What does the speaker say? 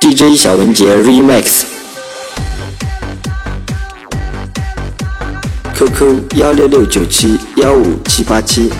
dj 小文杰 remix qq 幺六六九七幺五七八七。